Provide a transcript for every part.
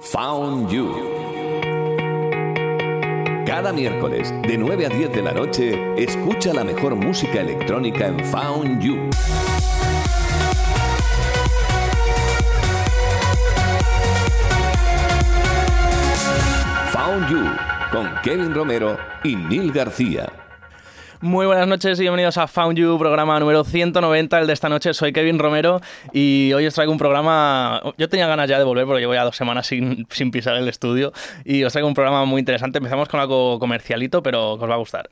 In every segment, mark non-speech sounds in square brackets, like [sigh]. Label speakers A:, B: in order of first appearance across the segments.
A: Found You. Cada miércoles, de 9 a 10 de la noche, escucha la mejor música electrónica en Found You. Found You, con Kevin Romero y Neil García.
B: Muy buenas noches y bienvenidos a Found You, programa número 190, el de esta noche. Soy Kevin Romero y hoy os traigo un programa. Yo tenía ganas ya de volver porque llevo ya dos semanas sin, sin pisar el estudio y os traigo un programa muy interesante. Empezamos con algo comercialito, pero que os va a gustar.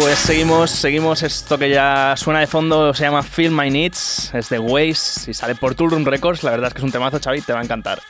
B: Pues seguimos, seguimos esto que ya suena de fondo, se llama Feel My Needs, es de Waze y sale por Toolroom Records, la verdad es que es un temazo, Xavi, te va a encantar.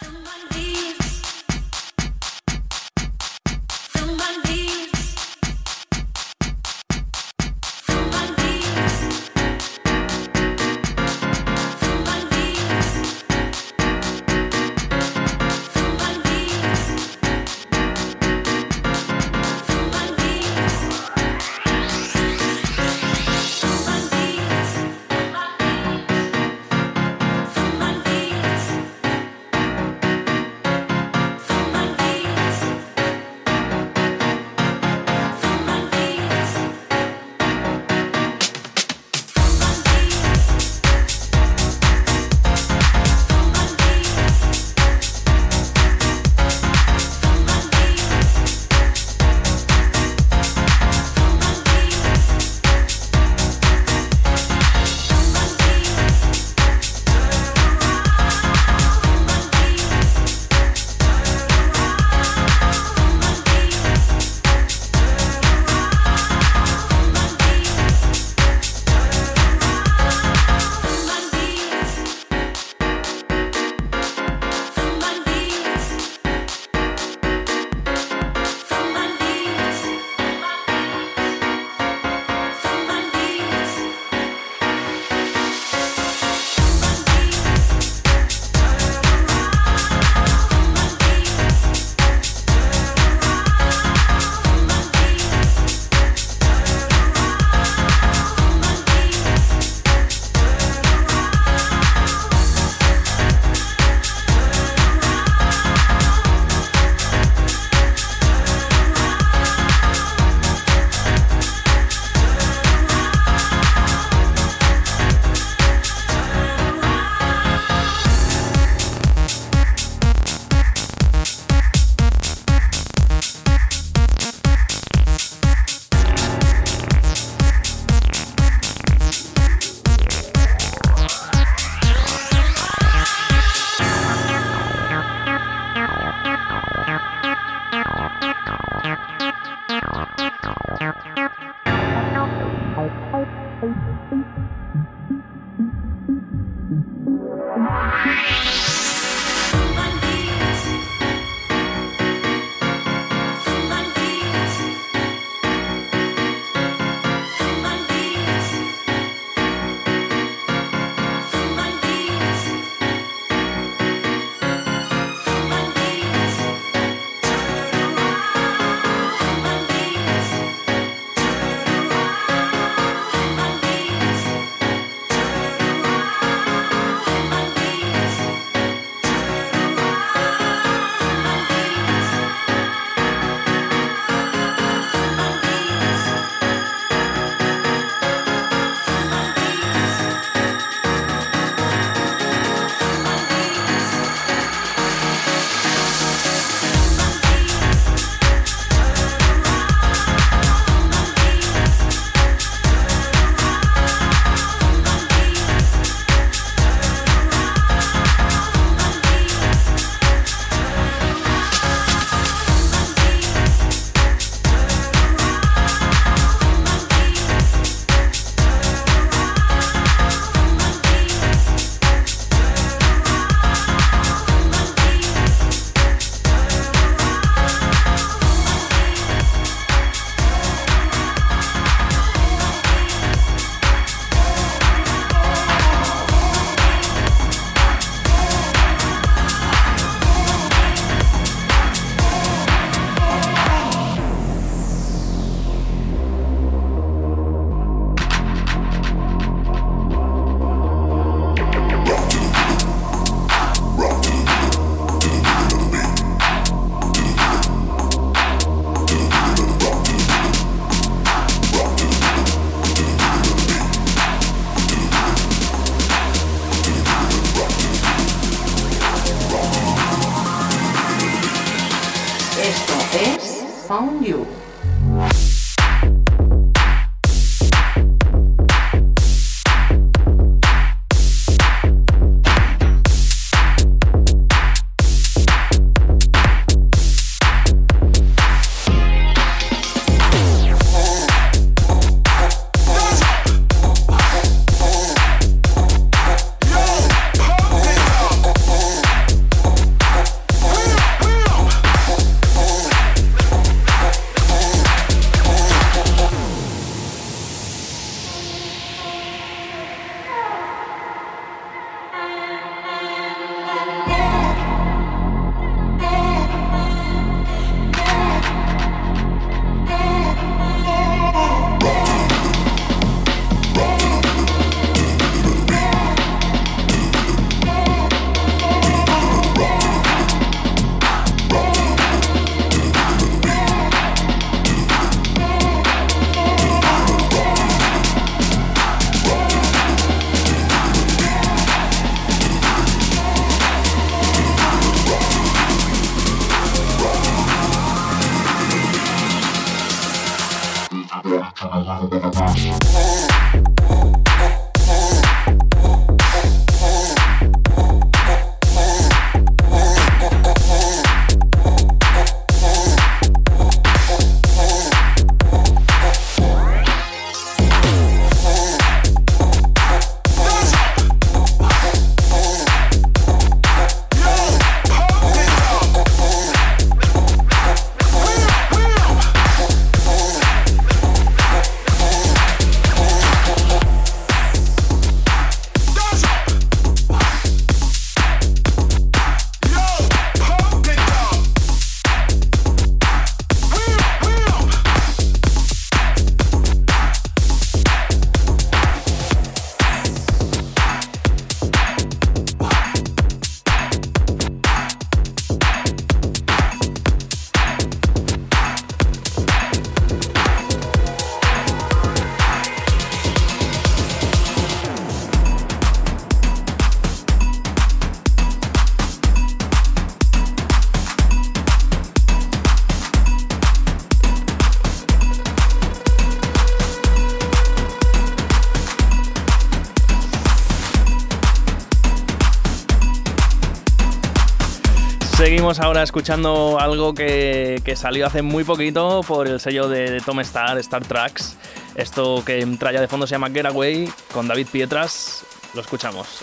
C: Seguimos ahora escuchando algo que, que salió hace muy poquito por el sello de, Tom Star, Star Tracks. Esto que trae de fondo se llama Getaway con David Pietras. Lo escuchamos.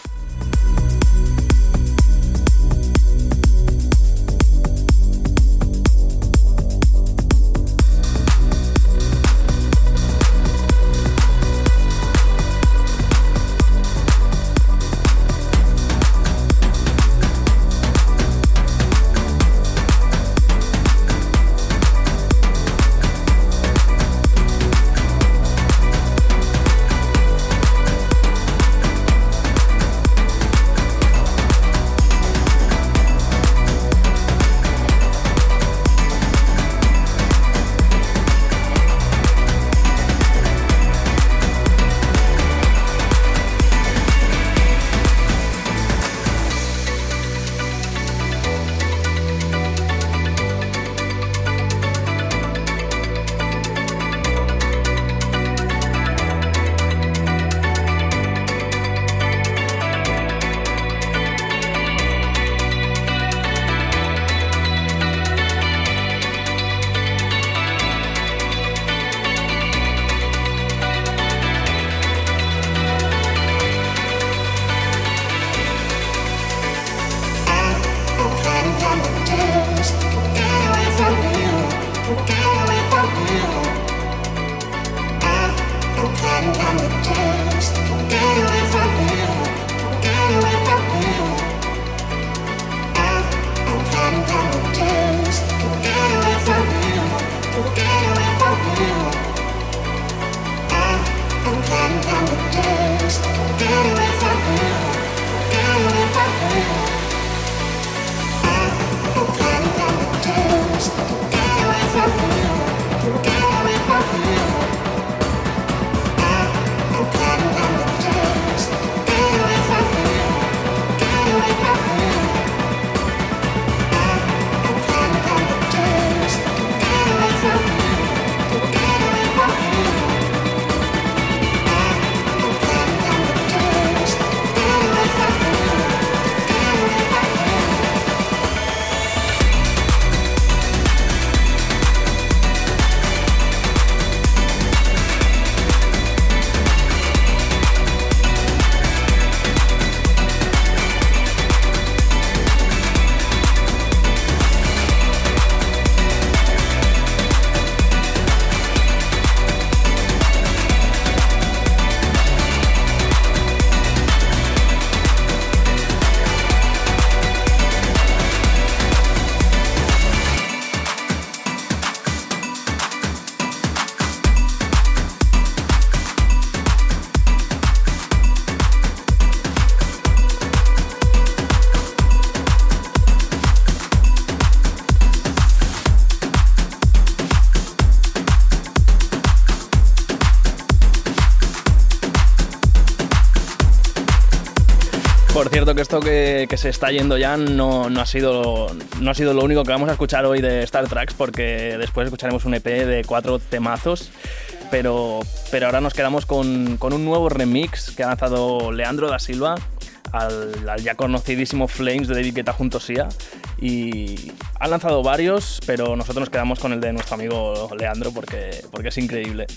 B: Que se está yendo ya no, no, ha sido, no ha sido lo único que vamos a escuchar hoy de Star Tracks, porque después escucharemos un EP de cuatro temazos. Pero, pero ahora nos quedamos con, con un nuevo remix que ha lanzado Leandro da Silva al, al ya conocidísimo Flames de David Guetta junto a Sia. Y han lanzado varios, pero nosotros nos quedamos con el de nuestro amigo Leandro porque, porque es increíble.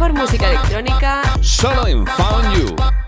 D: Mejor música electrónica
B: Solo en Found You.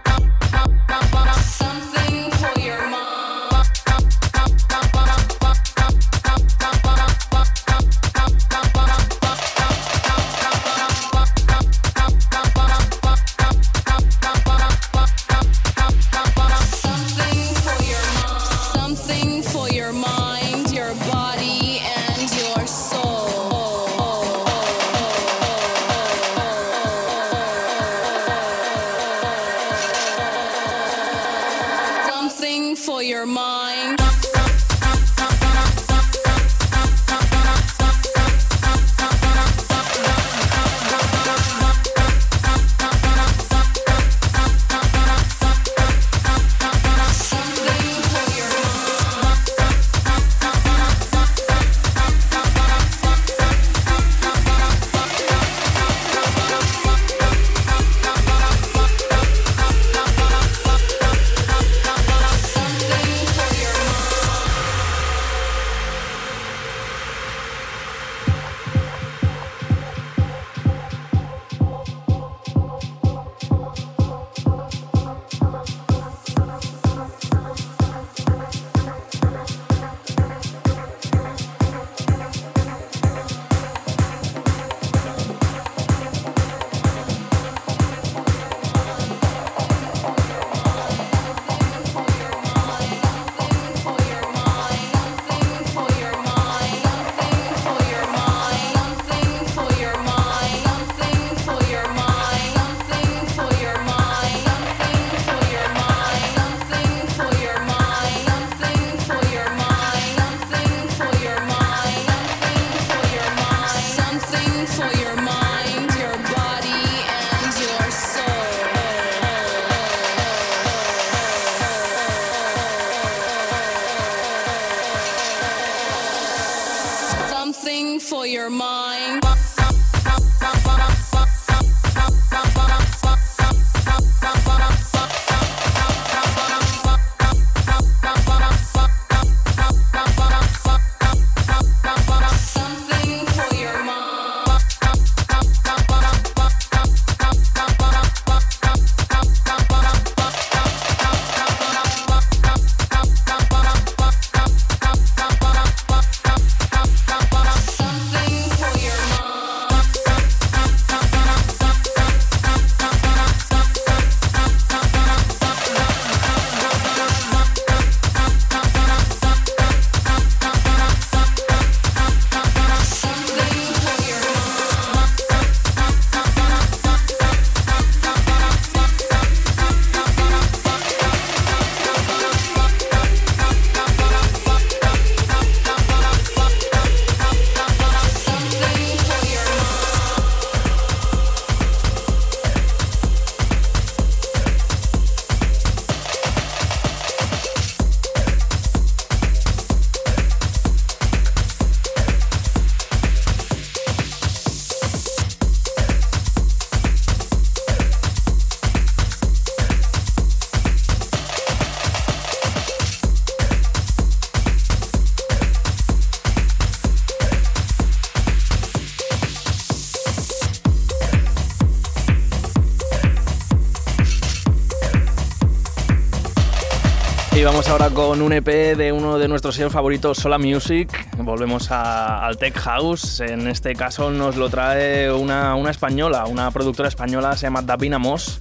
C: Ahora con un EP de uno de nuestros sellos favoritos, Sola Music. Volvemos a- al Tech House. En este caso nos lo trae una, española, una productora española, se llama Davina Moss.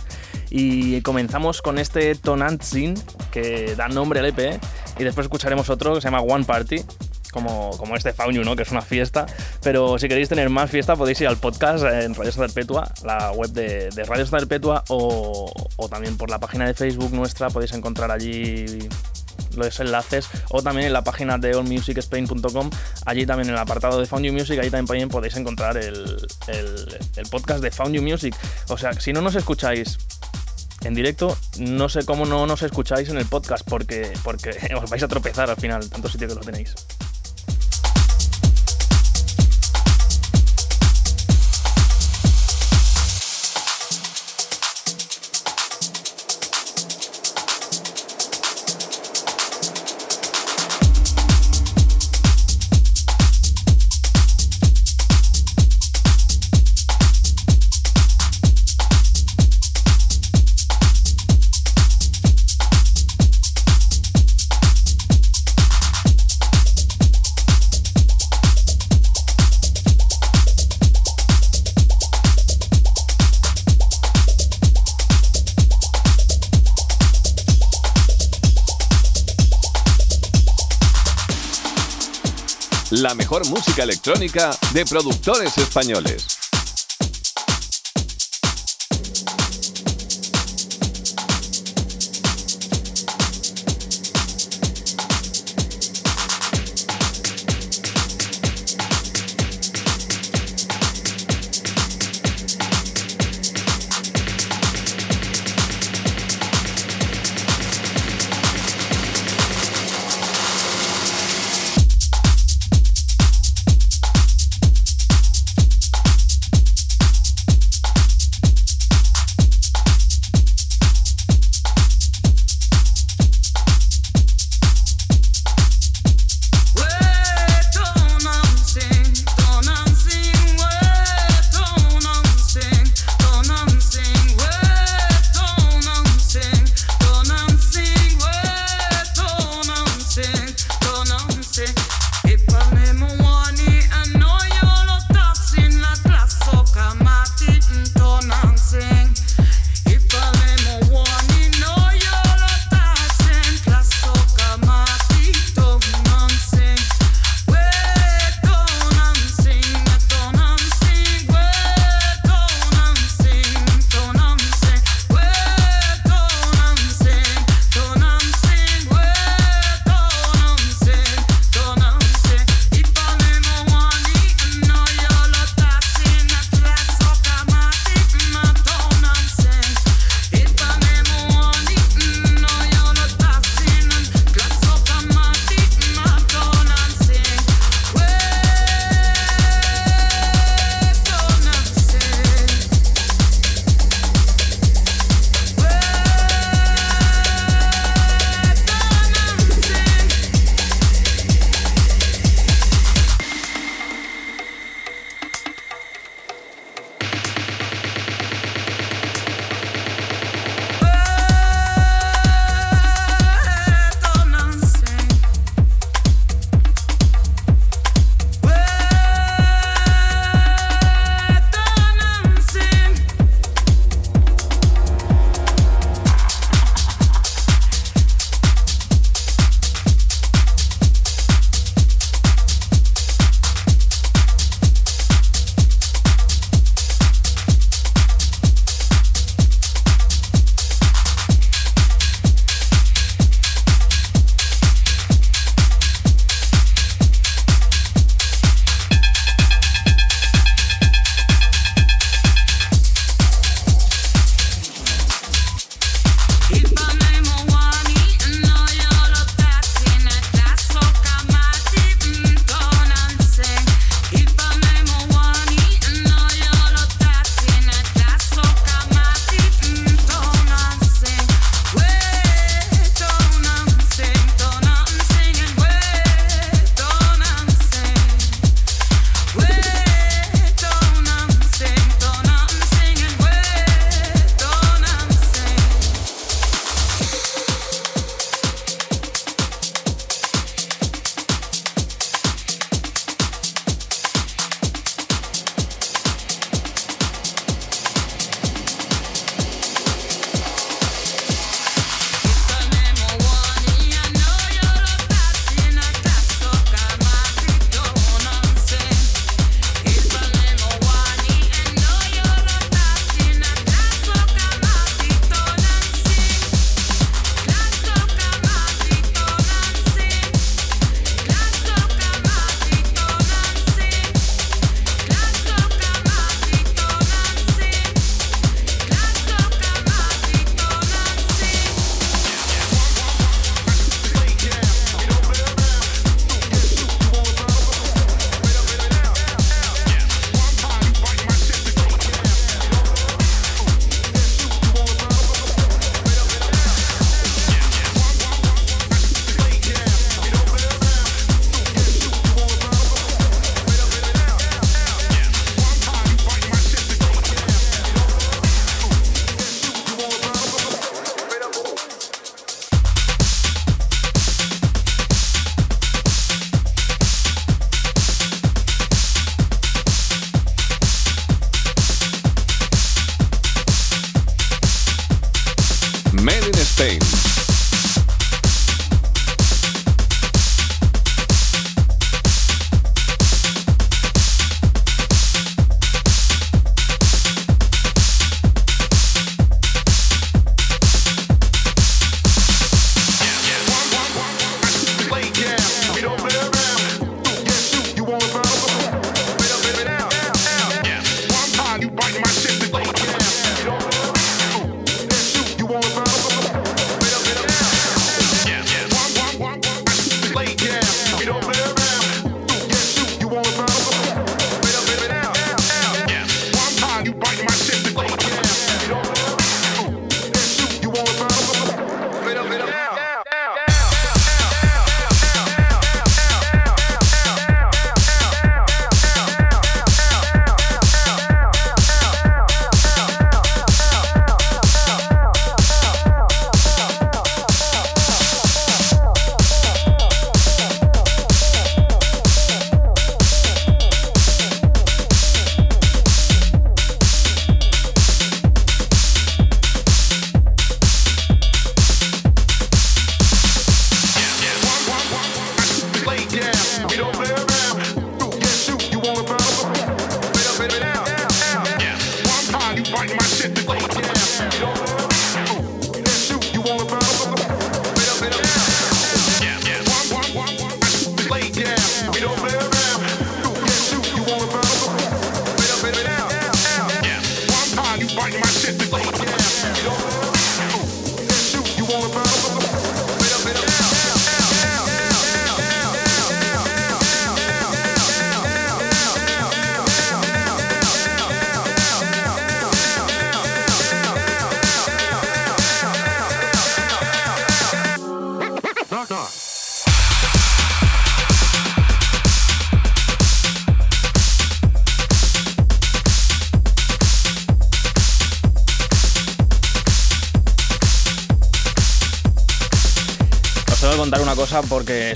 C: Y comenzamos con este Tonantzin, que da nombre al EP. Y después escucharemos otro que se llama One Party. Como, como este Found You, ¿no? que es una fiesta. Pero si queréis tener más fiesta, podéis ir al podcast en Radio Santa Perpetua, la web de, de Radio Santa Perpetua, o, o también por la página de Facebook nuestra, podéis encontrar allí los enlaces o también en la página de allmusicspain.com allí también en el apartado de Found You Music ahí también podéis encontrar el, el- podcast de Found You Music. O sea si no nos escucháis en directo no sé cómo no nos escucháis en el podcast porque, porque [laughs] os vais a tropezar al final tanto sitio que lo tenéis
A: electrónica de productores españoles.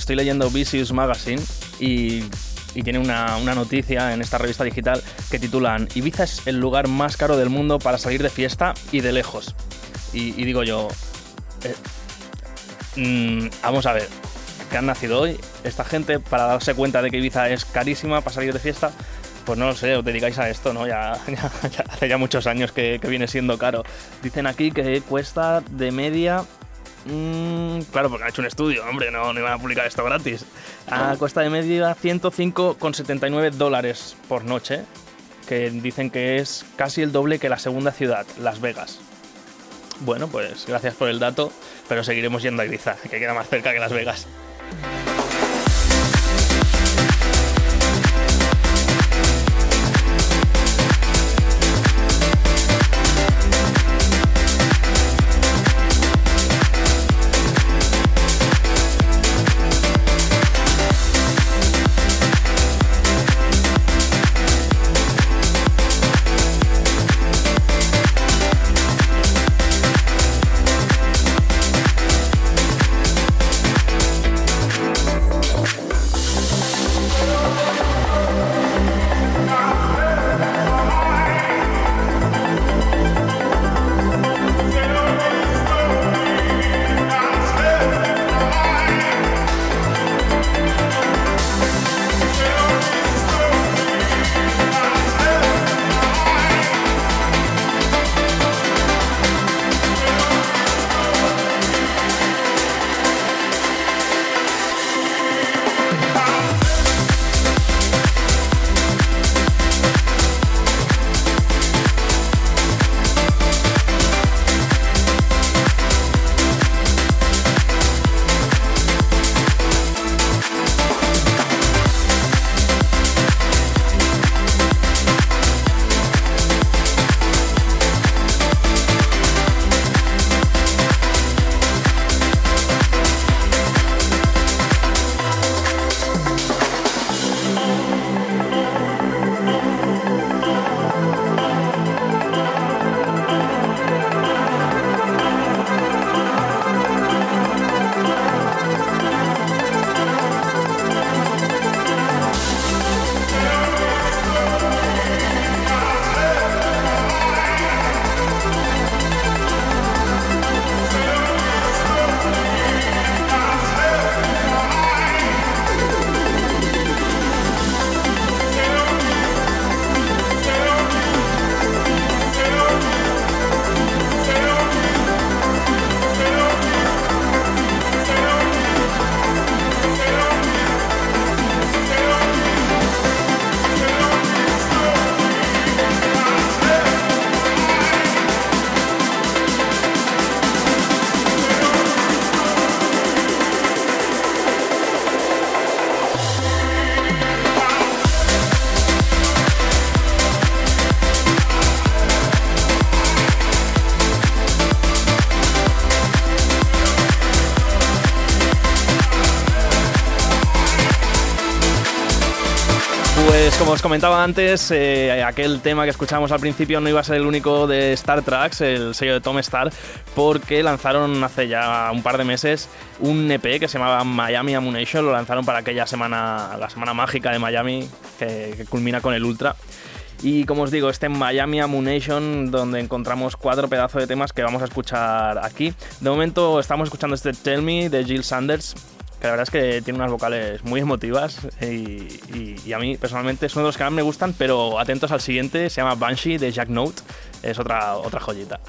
C: Estoy leyendo Vicious Magazine y, tiene una, una noticia en esta revista digital que titulan Ibiza es el lugar más caro del mundo para salir de fiesta y de lejos. Y, digo yo, eh, mm, vamos a ver, que han nacido hoy esta gente para darse cuenta de que Ibiza es carísima para salir de fiesta. Pues no lo sé, os dedicáis a esto, ¿no? Ya, [laughs] hace ya muchos años que viene siendo caro. Dicen aquí que cuesta de media Mm, claro, porque han hecho un estudio, hombre, no, no iban a publicar esto gratis. A cuesta de media 105,79 dólares por noche, que dicen que es casi el doble que la segunda ciudad, Las Vegas. Bueno, pues gracias por el dato, pero seguiremos yendo a Ibiza, que queda más cerca que Las Vegas. Comentaba antes, eh, aquel tema que escuchábamos al principio no iba a ser el único de Star Tracks, el sello de Tom Star, porque lanzaron hace ya un par de meses un EP que se llamaba Miami Ammunition, lo lanzaron para aquella semana, la semana mágica de Miami, que, que culmina con el Ultra. Y como os digo, este Miami Ammunition, donde encontramos cuatro pedazos de temas que vamos a escuchar aquí. De momento estamos escuchando este Tell Me de Jill Sanders, que la verdad es que tiene unas vocales muy emotivas y, a mí personalmente es uno de los que más me gustan, pero atentos al siguiente, se llama Banshee de Jack Note, es otra, otra joyita.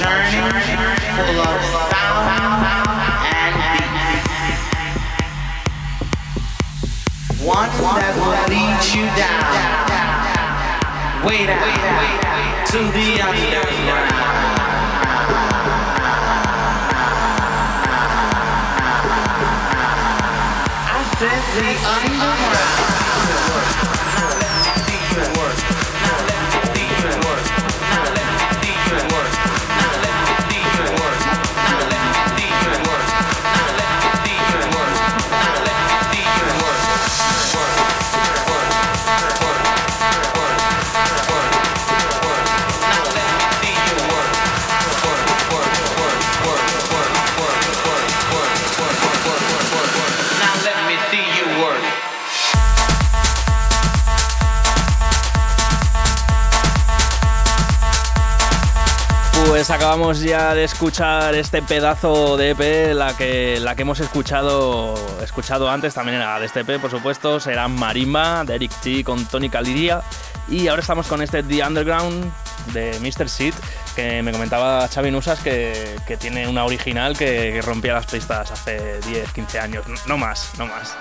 E: Journey full of sound and. One that will lead you down. Way down to the underground. I said the underground.
C: Pues acabamos ya de escuchar este pedazo de EP, la que, la que hemos escuchado, escuchado antes, también era de este EP, por supuesto, será Marimba, de Eric T con Tony Caliria. Y ahora estamos con este The Underground de Mr. Seed, que me comentaba Xavi Nusas que, que tiene una original que, rompía las pistas hace 10, 15 años, no más, no más.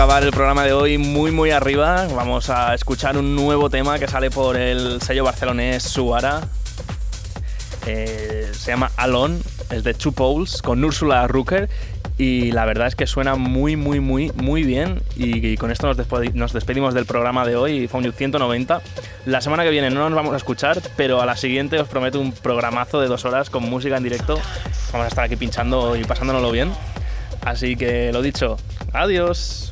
C: Acabar el programa de hoy muy muy arriba. Vamos a escuchar un nuevo tema que sale por el sello barcelonés Suara. Eh, se llama Alone, es de Two Poles con Úrsula Rucker. Y la verdad es que suena muy muy muy muy bien. Y, con esto nos, despedi- nos despedimos del programa de hoy, Found You 190. La semana que viene no nos vamos a escuchar, pero a la siguiente os prometo un programazo de dos horas con música en directo. Vamos a estar aquí pinchando y pasándonoslo bien. Así que lo dicho, adiós.